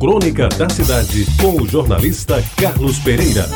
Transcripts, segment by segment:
Crônica da Cidade, com o jornalista Carlos Pereira.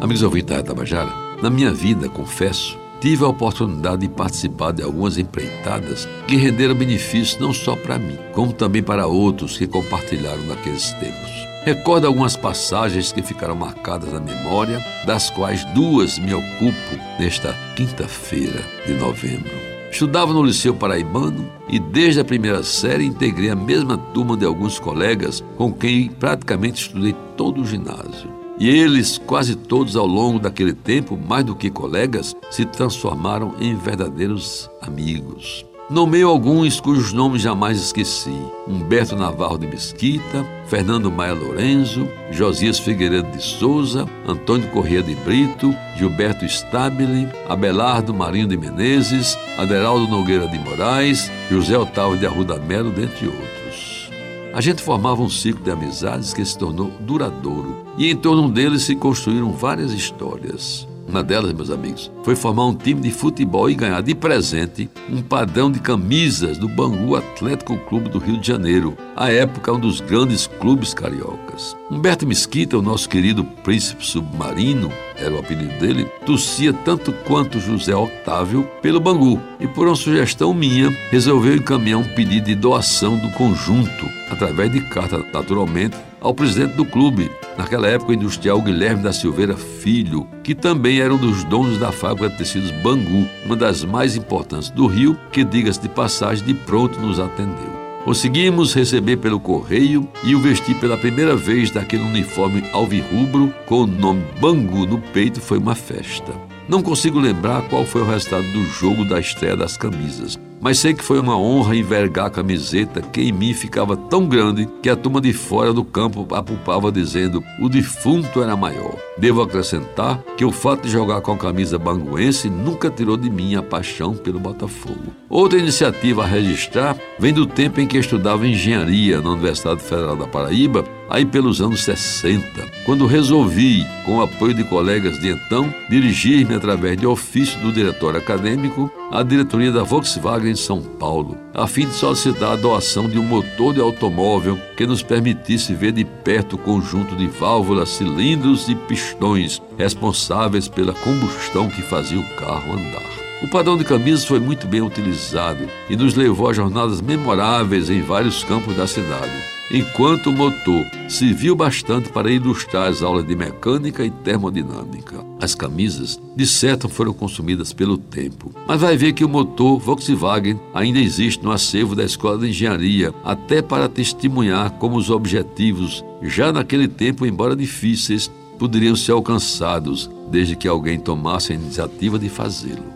Amigos ouvintes da Tabajara, na minha vida, confesso, tive a oportunidade de participar de algumas empreitadas que renderam benefícios não só para mim, como também para outros que compartilharam naqueles tempos. Recordo algumas passagens que ficaram marcadas na memória, das quais duas me ocupo nesta quinta-feira de novembro. Estudava no Liceu Paraibano e desde a primeira série integrei a mesma turma de alguns colegas com quem praticamente estudei todo o ginásio. E eles, quase todos ao longo daquele tempo, mais do que colegas, se transformaram em verdadeiros amigos. Nomeio alguns cujos nomes jamais esqueci: Humberto Navarro de Mesquita, Fernando Maia Lorenzo, Josias Figueiredo de Souza, Antônio Corrêa de Brito, Gilberto Stabile, Abelardo Marinho de Menezes, Aderaldo Nogueira de Moraes, José Otávio de Arruda Melo, dentre outros. A gente formava um ciclo de amizades que se tornou duradouro, e em torno deles se construíram várias histórias. Uma delas, meus amigos, foi formar um time de futebol e ganhar de presente um padrão de camisas do Bangu Atlético Clube do Rio de Janeiro, à época um dos grandes clubes cariocas. Humberto Mesquita, o nosso querido príncipe submarino, era o apelido dele, tossia tanto quanto José Otávio pelo Bangu e, por uma sugestão minha, resolveu encaminhar um pedido de doação do conjunto, através de carta, naturalmente, ao presidente do clube, naquela época o industrial Guilherme da Silveira Filho, que também era um dos donos da fábrica de tecidos Bangu, uma das mais importantes do Rio, que, diga-se de passagem, de pronto nos atendeu. Conseguimos receber pelo correio e o vestir pela primeira vez daquele uniforme alvirrubro com o nome Bangu no peito foi uma festa. Não consigo lembrar qual foi o resultado do jogo da estreia das camisas, mas sei que foi uma honra envergar a camiseta que em mim ficava tão grande que a turma de fora do campo apupava dizendo o defunto era maior. Devo acrescentar que o fato de jogar com a camisa banguense nunca tirou de mim a paixão pelo Botafogo. Outra iniciativa a registrar vem do tempo em que estudava engenharia na Universidade Federal da Paraíba aí pelos anos 60, quando resolvi, com o apoio de colegas de então, dirigir-me através de ofício do diretor acadêmico à diretoria da Volkswagen em São Paulo, a fim de solicitar a doação de um motor de automóvel que nos permitisse ver de perto o conjunto de válvulas, cilindros e pistões responsáveis pela combustão que fazia o carro andar. O padrão de camisas foi muito bem utilizado e nos levou a jornadas memoráveis em vários campos da cidade enquanto o motor serviu bastante para ilustrar as aulas de mecânica e termodinâmica. As camisas, de certo, foram consumidas pelo tempo. Mas vai ver que o motor Volkswagen ainda existe no acervo da Escola de Engenharia, até para testemunhar como os objetivos, já naquele tempo, embora difíceis, poderiam ser alcançados, desde que alguém tomasse a iniciativa de fazê-lo.